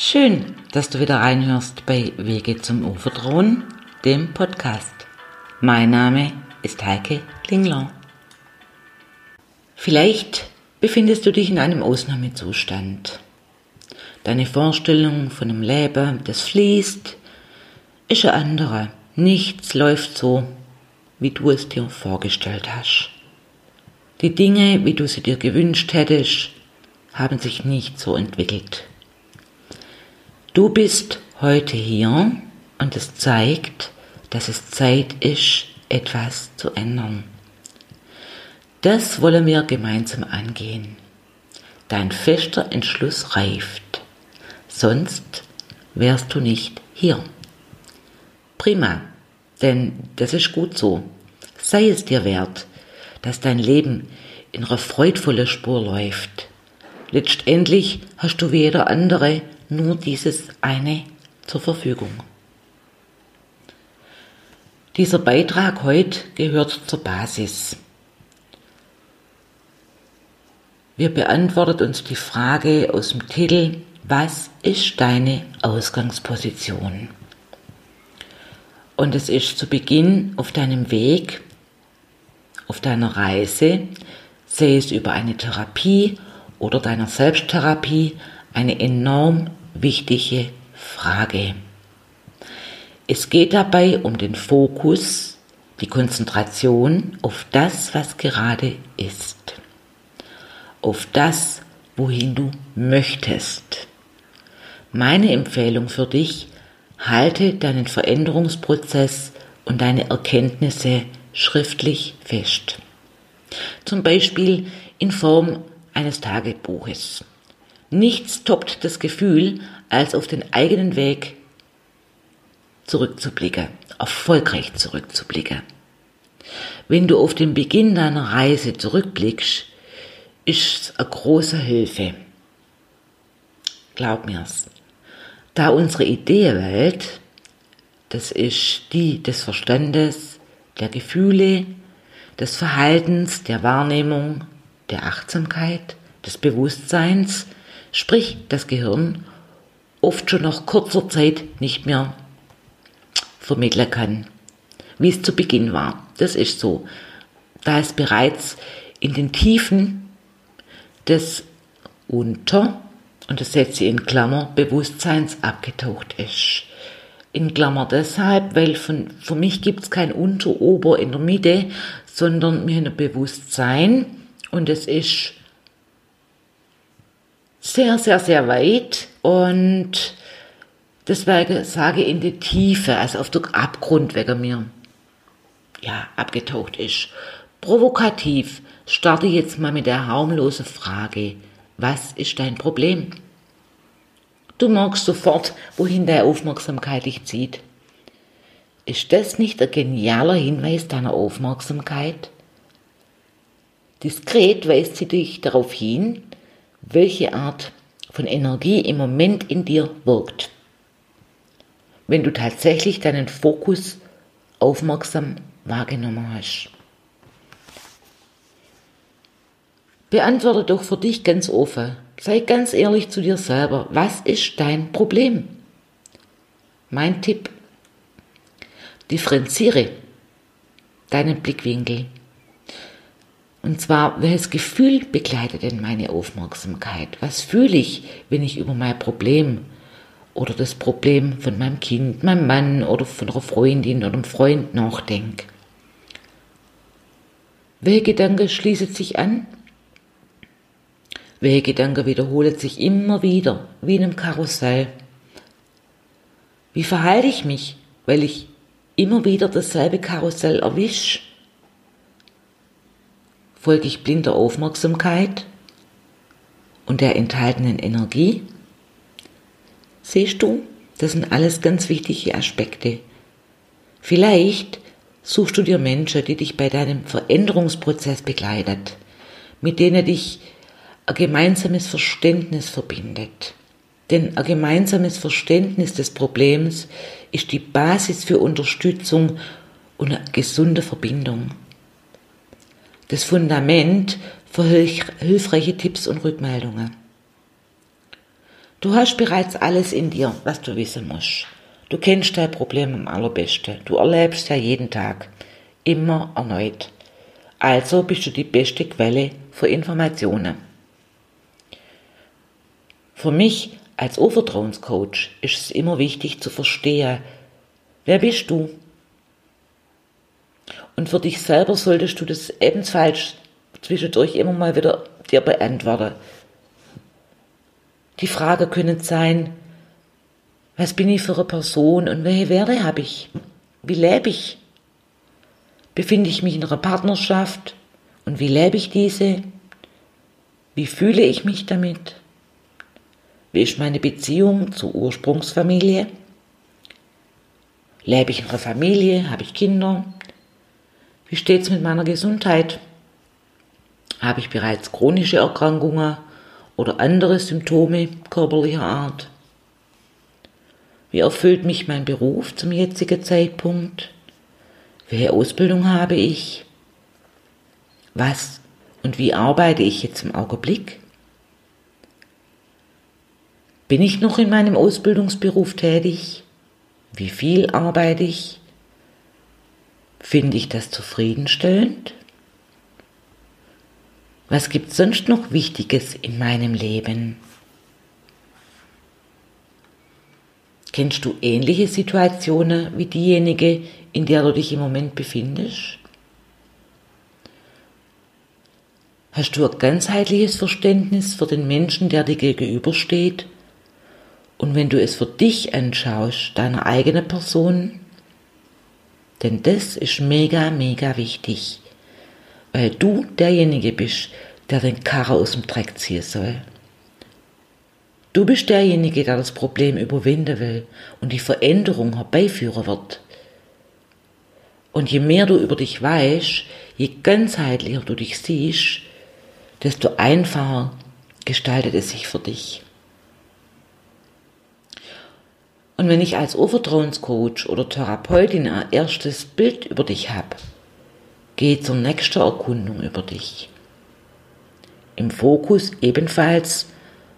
Schön, dass du wieder reinhörst bei Wege zum Uferthron, dem Podcast. Mein Name ist Heike Klingler. Vielleicht befindest du dich in einem Ausnahmezustand. Deine Vorstellung von einem Leben, das fließt, ist eine andere. Nichts läuft so, wie du es dir vorgestellt hast. Die Dinge, wie du sie dir gewünscht hättest, haben sich nicht so entwickelt. Du bist heute hier und es zeigt, dass es Zeit ist, etwas zu ändern. Das wollen wir gemeinsam angehen. Dein fester Entschluss reift, sonst wärst du nicht hier. Prima, denn das ist gut so. Sei es dir wert, dass dein Leben in einer freudvollen Spur läuft. Letztendlich hast du wie jeder andere nur dieses eine zur Verfügung. Dieser Beitrag heute gehört zur Basis. Wir beantworten uns die Frage aus dem Titel, was ist deine Ausgangsposition? Und es ist zu Beginn auf deinem Weg, auf deiner Reise, sei es über eine Therapie oder deiner Selbsttherapie, eine enorm wichtige Frage. Es geht dabei um den Fokus, die Konzentration auf das, was gerade ist, auf das, wohin du möchtest. Meine Empfehlung für dich, halte deinen Veränderungsprozess und deine Erkenntnisse schriftlich fest. Zum Beispiel in Form eines Tagebuches. Nichts toppt das Gefühl, als auf den eigenen Weg zurückzublicken, erfolgreich zurückzublicken. Wenn du auf den Beginn deiner Reise zurückblickst, ist es eine große Hilfe. Glaub mir's. Da unsere Ideenwelt, das ist die des Verstandes, der Gefühle, des Verhaltens, der Wahrnehmung, der Achtsamkeit, des Bewusstseins, sprich das Gehirn, oft schon nach kurzer Zeit nicht mehr vermitteln kann, wie es zu Beginn war. Das ist so. Da es bereits in den Tiefen des Unter, und das setze ich in Klammer, Bewusstseins abgetaucht ist. In Klammer deshalb, weil von, für mich gibt es kein Unter, Ober in der Mitte, sondern haben ein Bewusstsein und es ist sehr, sehr, sehr weit und deswegen sage ich in die Tiefe, also auf den Abgrund wegen mir, ja, abgetaucht ist. Provokativ starte jetzt mal mit der harmlosen Frage, was ist dein Problem? Du merkst sofort, wohin deine Aufmerksamkeit dich zieht. Ist das nicht ein genialer Hinweis deiner Aufmerksamkeit? Diskret weist sie dich darauf hin, welche Art von Energie im Moment in dir wirkt. Wenn du tatsächlich deinen Fokus aufmerksam wahrgenommen hast. Beantworte doch für dich ganz offen. Sei ganz ehrlich zu dir selber. Was ist dein Problem? Mein Tipp. Differenziere deinen Blickwinkel. Und zwar, welches Gefühl begleitet denn meine Aufmerksamkeit? Was fühle ich, wenn ich über mein Problem oder das Problem von meinem Kind, meinem Mann oder von einer Freundin oder einem Freund nachdenke? Welche Gedanke schließt sich an? Welche Gedanke wiederholt sich immer wieder, wie in einem Karussell? Wie verhalte ich mich, weil ich immer wieder dasselbe Karussell erwische? Folge ich blinder Aufmerksamkeit und der enthaltenen Energie? Siehst du, das sind alles ganz wichtige Aspekte. Vielleicht suchst du dir Menschen, die dich bei deinem Veränderungsprozess begleitet, mit denen dich ein gemeinsames Verständnis verbindet. Denn ein gemeinsames Verständnis des Problems ist die Basis für Unterstützung und eine gesunde Verbindung das Fundament für hilfreiche Tipps und Rückmeldungen. Du hast bereits alles in dir, was du wissen musst. Du kennst dein Problem am allerbesten. Du erlebst ja jeden Tag. Immer erneut. Also bist du die beste Quelle für Informationen. Für mich als Urvertrauenscoach ist es immer wichtig zu verstehen, wer bist du? Und für dich selber solltest du das ebenfalls zwischendurch immer mal wieder dir beantworten. Die Frage können sein, was bin ich für eine Person und welche Werte habe ich? Wie lebe ich? Befinde ich mich in einer Partnerschaft und wie lebe ich diese? Wie fühle ich mich damit? Wie ist meine Beziehung zur Ursprungsfamilie? Lebe ich in einer Familie? Habe ich Kinder? Wie steht es mit meiner Gesundheit? Habe ich bereits chronische Erkrankungen oder andere Symptome körperlicher Art? Wie erfüllt mich mein Beruf zum jetzigen Zeitpunkt? Welche Ausbildung habe ich? Was und wie arbeite ich jetzt im Augenblick? Bin ich noch in meinem Ausbildungsberuf tätig? Wie viel arbeite ich? Finde ich das zufriedenstellend? Was gibt sonst noch Wichtiges in meinem Leben? Kennst du ähnliche Situationen wie diejenige, in der du dich im Moment befindest? Hast du ein ganzheitliches Verständnis für den Menschen, der dir gegenübersteht? Und wenn du es für dich anschaust, deiner eigenen Person, denn das ist mega, mega wichtig, weil du derjenige bist, der den Karre aus dem Dreck ziehen soll. Du bist derjenige, der das Problem überwinden will und die Veränderung herbeiführen wird. Und je mehr du über dich weißt, je ganzheitlicher du dich siehst, desto einfacher gestaltet es sich für dich. Und wenn ich als Urvertrauenscoach oder Therapeutin ein erstes Bild über dich habe, gehe zur nächsten Erkundung über dich. Im Fokus ebenfalls,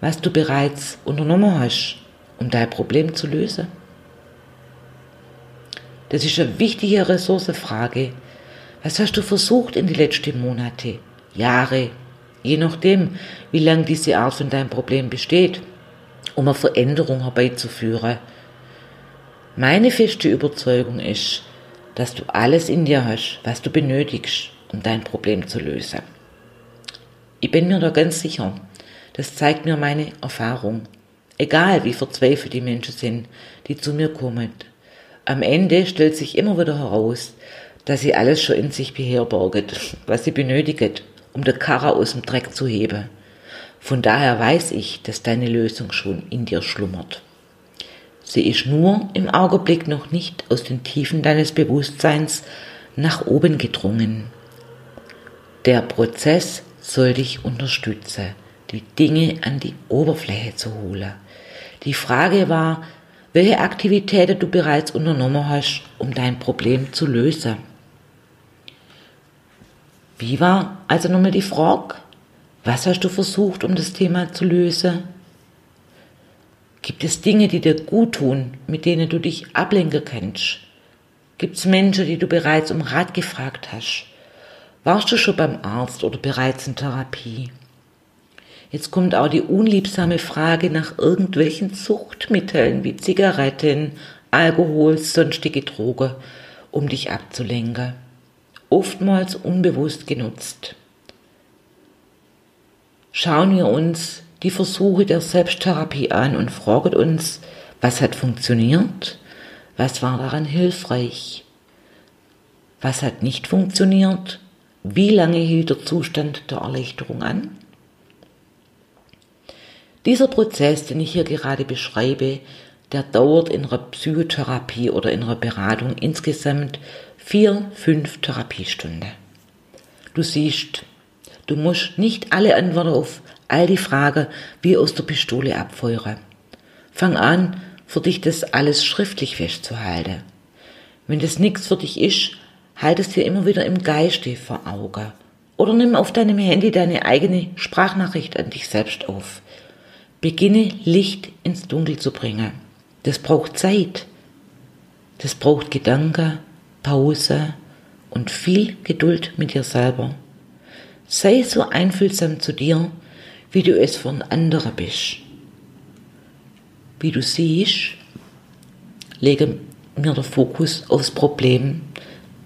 was du bereits unternommen hast, um dein Problem zu lösen. Das ist eine wichtige Ressourcefrage. Was hast du versucht in die letzten Monate, Jahre, je nachdem, wie lang diese Art von deinem Problem besteht, um eine Veränderung herbeizuführen? Meine feste Überzeugung ist, dass du alles in dir hast, was du benötigst, um dein Problem zu lösen. Ich bin mir da ganz sicher. Das zeigt mir meine Erfahrung. Egal wie verzweifelt die Menschen sind, die zu mir kommen. Am Ende stellt sich immer wieder heraus, dass sie alles schon in sich beherbergen, was sie benötigen, um der Karre aus dem Dreck zu heben. Von daher weiß ich, dass deine Lösung schon in dir schlummert. Sie ist nur im Augenblick noch nicht aus den Tiefen deines Bewusstseins nach oben gedrungen. Der Prozess soll dich unterstützen, die Dinge an die Oberfläche zu holen. Die Frage war, welche Aktivitäten du bereits unternommen hast, um dein Problem zu lösen. Wie war also nochmal die Frage? Was hast du versucht, um das Thema zu lösen? Gibt es Dinge, die dir gut tun, mit denen du dich ablenken kannst? Gibt es Menschen, die du bereits um Rat gefragt hast? Warst du schon beim Arzt oder bereits in Therapie? Jetzt kommt auch die unliebsame Frage nach irgendwelchen Suchtmitteln wie Zigaretten, Alkohol, sonstige Drogen, um dich abzulenken. Oftmals unbewusst genutzt. Schauen wir uns die Versuche der Selbsttherapie an und fragen uns, was hat funktioniert, was war daran hilfreich, was hat nicht funktioniert, wie lange hielt der Zustand der Erleichterung an. Dieser Prozess, den ich hier gerade beschreibe, der dauert in einer Psychotherapie oder in einer Beratung insgesamt vier, fünf Therapiestunden. Du siehst, du musst nicht alle Antworten auf all die Fragen wie aus der Pistole abfeuern. Fang an, für dich das alles schriftlich festzuhalten. Wenn das nichts für dich ist, halt es dir immer wieder im Geiste vor Augen. Oder nimm auf deinem Handy deine eigene Sprachnachricht an dich selbst auf. Beginne Licht ins Dunkel zu bringen. Das braucht Zeit. Das braucht Gedanke, Pause und viel Geduld mit dir selber. Sei so einfühlsam zu dir, wie du es von anderen bist. Wie du siehst, lege mir der Fokus aufs Problem,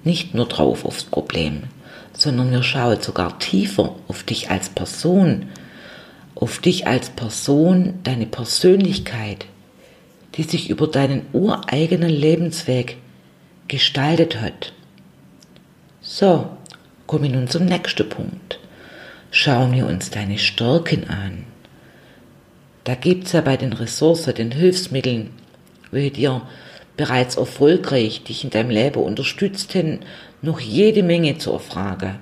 nicht nur drauf aufs Problem, sondern wir schauen sogar tiefer auf dich als Person, auf dich als Person, deine Persönlichkeit, die sich über deinen ureigenen Lebensweg gestaltet hat. So, kommen wir nun zum nächsten Punkt. Schauen wir uns deine Stärken an. Da gibt es ja bei den Ressourcen, den Hilfsmitteln, welche dir bereits erfolgreich dich in deinem Leben unterstützt haben, noch jede Menge zu erfragen.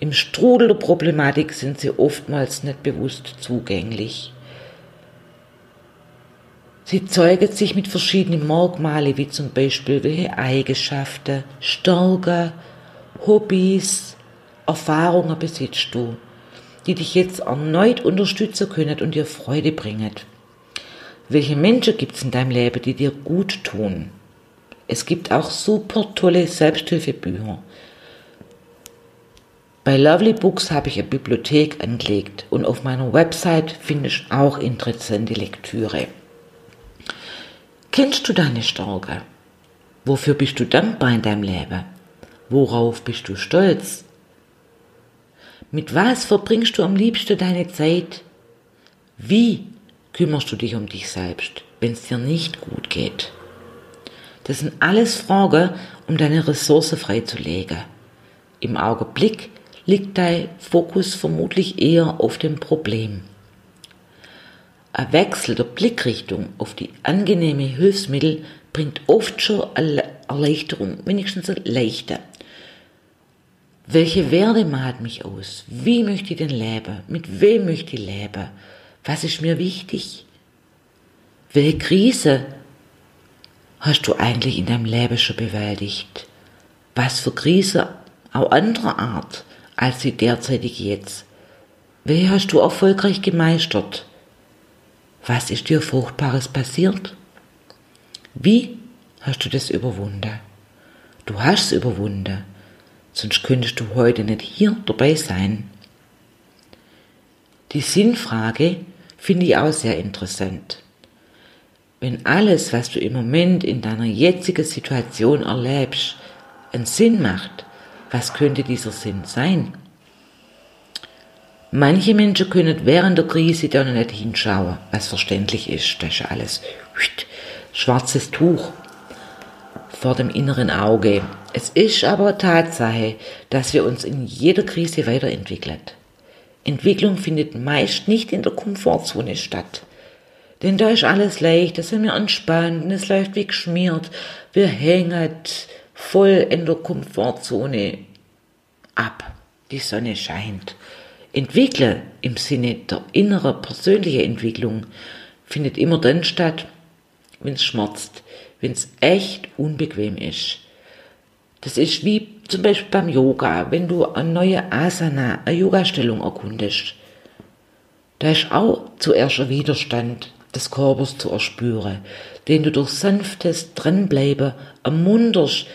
Im Strudel der Problematik sind sie oftmals nicht bewusst zugänglich. Sie zeugen sich mit verschiedenen Merkmalen, wie zum Beispiel welche Eigenschaften, Stärken, Hobbys, Erfahrungen besitzt du, die dich jetzt erneut unterstützen können und dir Freude bringen. Welche Menschen gibt es in deinem Leben, die dir gut tun? Es gibt auch super tolle Selbsthilfebücher. Bei Lovely Books habe ich eine Bibliothek angelegt und auf meiner Website findest du auch interessante Lektüre. Kennst du deine Stärke? Wofür bist du dankbar in deinem Leben? Worauf bist du stolz? Mit was verbringst du am liebsten deine Zeit? Wie kümmerst du dich um dich selbst, wenn es dir nicht gut geht? Das sind alles Fragen, um deine Ressource freizulegen. Im Augenblick liegt dein Fokus vermutlich eher auf dem Problem. Ein Wechsel der Blickrichtung auf die angenehme Hilfsmittel bringt oft schon eine Erleichterung, wenigstens eine leichte. Welche Werte macht mich aus? Wie möchte ich denn leben? Mit wem möchte ich leben? Was ist mir wichtig? Welche Krise hast du eigentlich in deinem Leben schon bewältigt? Was für Krise auch anderer Art als die derzeitige jetzt? Welche hast du erfolgreich gemeistert? Was ist dir Fruchtbares passiert? Wie hast du das überwunden? Du hast es überwunden, sonst könntest du heute nicht hier dabei sein. Die Sinnfrage finde ich auch sehr interessant. Wenn alles, was du im Moment in deiner jetzigen Situation erlebst, einen Sinn macht, was könnte dieser Sinn sein? Manche Menschen können während der Krise da noch nicht hinschauen, was verständlich ist. Das ist alles schwarzes Tuch vor dem inneren Auge. Es ist aber Tatsache, dass wir uns in jeder Krise weiterentwickeln. Entwicklung findet meist nicht in der Komfortzone statt. Denn da ist alles leicht, da sind wir entspannt, es läuft wie geschmiert. Wir hängen voll in der Komfortzone ab. Die Sonne scheint. Entwickle im Sinne der inneren persönlichen Entwicklung findet immer dann statt, wenn es schmerzt, wenn es echt unbequem ist. Das ist wie zum Beispiel beim Yoga, wenn du eine neue Asana, eine Yoga-Stellung erkundest. Da ist auch zuerst ein Widerstand des Körpers zu erspüren, den du durch sanftes Dranbleiben ermunterst,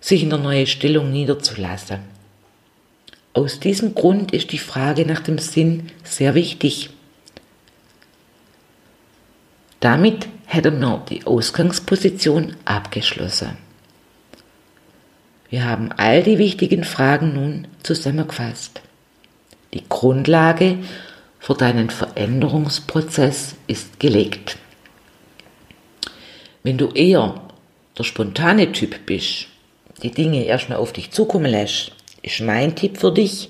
sich in der neuen Stellung niederzulassen. Aus diesem Grund ist die Frage nach dem Sinn sehr wichtig. Damit hätten wir die Ausgangsposition abgeschlossen. Wir haben all die wichtigen Fragen nun zusammengefasst. Die Grundlage für deinen Veränderungsprozess ist gelegt. Wenn du eher der spontane Typ bist, die Dinge erstmal auf dich zukommen lässt, ist mein Tipp für dich,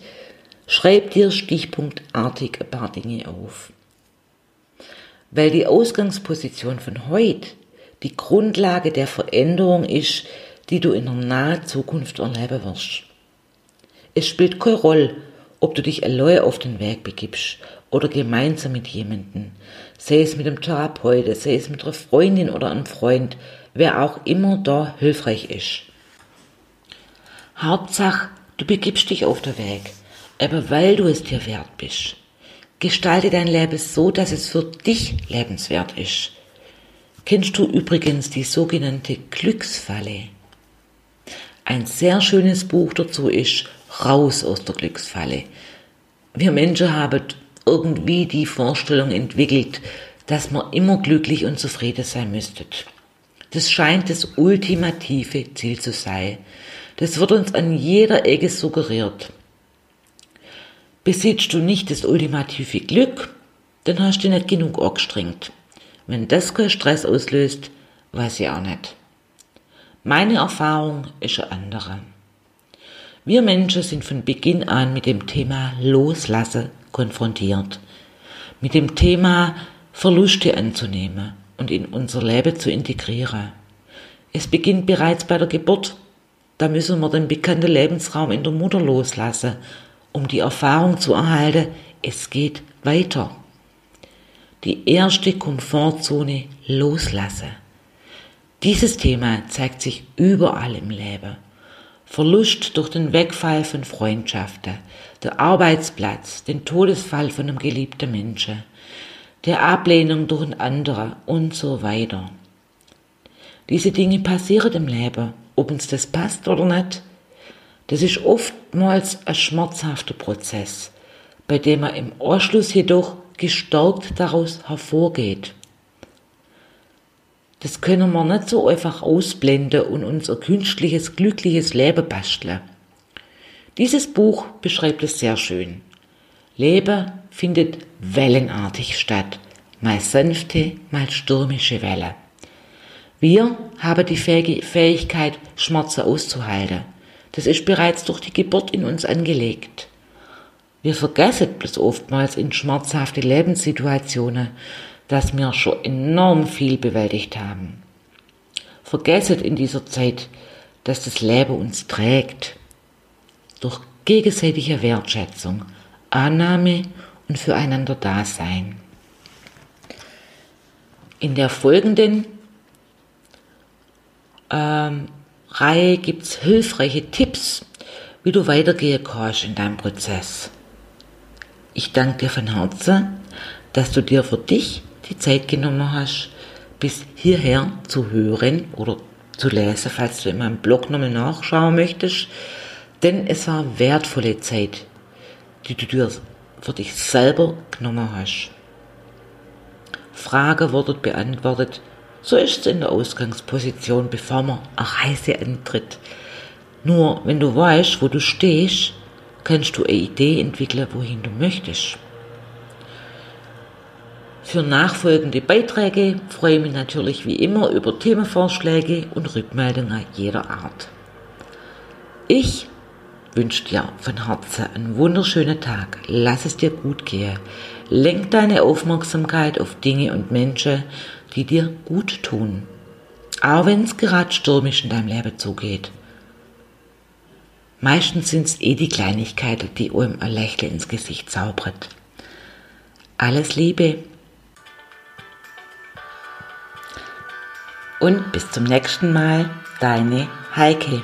schreib dir stichpunktartig ein paar Dinge auf. Weil die Ausgangsposition von heute die Grundlage der Veränderung ist, die du in der nahen Zukunft erleben wirst. Es spielt keine Rolle, ob du dich allein auf den Weg begibst oder gemeinsam mit jemandem, sei es mit einem Therapeuten, sei es mit einer Freundin oder einem Freund, wer auch immer da hilfreich ist. Hauptsache, du begibst dich auf den Weg, aber weil du es dir wert bist. Gestalte dein Leben so, dass es für dich lebenswert ist. Kennst du übrigens die sogenannte Glücksfalle? Ein sehr schönes Buch dazu ist Raus aus der Glücksfalle. Wir Menschen haben irgendwie die Vorstellung entwickelt, dass man immer glücklich und zufrieden sein müsste. Das scheint das ultimative Ziel zu sein. Das wird uns an jeder Ecke suggeriert. Besitzt du nicht das ultimative Glück, dann hast du nicht genug angestrengt. Wenn das keinen Stress auslöst, weiß ich auch nicht. Meine Erfahrung ist eine andere. Wir Menschen sind von Beginn an mit dem Thema Loslassen konfrontiert. Mit dem Thema Verluste anzunehmen und in unser Leben zu integrieren. Es beginnt bereits bei der Geburt. Da müssen wir den bekannten Lebensraum in der Mutter loslassen, um die Erfahrung zu erhalten, es geht weiter. Die erste Komfortzone loslassen. Dieses Thema zeigt sich überall im Leben. Verlust durch den Wegfall von Freundschaften, der Arbeitsplatz, den Todesfall von einem geliebten Menschen, der Ablehnung durch einen anderen und so weiter. Diese Dinge passieren im Leben, ob uns das passt oder nicht. Das ist oftmals ein schmerzhafter Prozess, bei dem man im Anschluss jedoch gestärkt daraus hervorgeht. Das können wir nicht so einfach ausblenden und unser künstliches, glückliches Leben basteln. Dieses Buch beschreibt es sehr schön. Leben findet wellenartig statt, mal sanfte, mal stürmische Welle. Wir haben die Fähigkeit, Schmerzen auszuhalten. Das ist bereits durch die Geburt in uns angelegt. Wir vergessen bloß oftmals in schmerzhafte Lebenssituationen, dass wir schon enorm viel bewältigt haben. Vergessen in dieser Zeit, dass das Leben uns trägt. Durch gegenseitige Wertschätzung, Annahme und füreinander Dasein. In der folgenden ähm, Reihe gibt es hilfreiche Tipps, wie du weitergehen kannst in deinem Prozess. Ich danke dir von Herzen, dass du dir für dich die Zeit genommen hast, bis hierher zu hören oder zu lesen, falls du in meinem Blog nochmal nachschauen möchtest. Denn es war wertvolle Zeit, die du dir für dich selber genommen hast. Frage wurde beantwortet, so ist es in der Ausgangsposition, bevor man eine Reise antritt. Nur wenn du weißt, wo du stehst, kannst du eine Idee entwickeln, wohin du möchtest. Für nachfolgende Beiträge freue ich mich natürlich wie immer über Themenvorschläge und Rückmeldungen jeder Art. Ich wünsche dir von Herzen einen wunderschönen Tag. Lass es dir gut gehen. Lenk deine Aufmerksamkeit auf Dinge und Menschen, die dir gut tun. Auch wenn es gerade stürmisch in deinem Leben zugeht. Meistens sind es eh die Kleinigkeiten, die einem ein Lächeln ins Gesicht zaubern. Alles Liebe. Und bis zum nächsten Mal, deine Heike.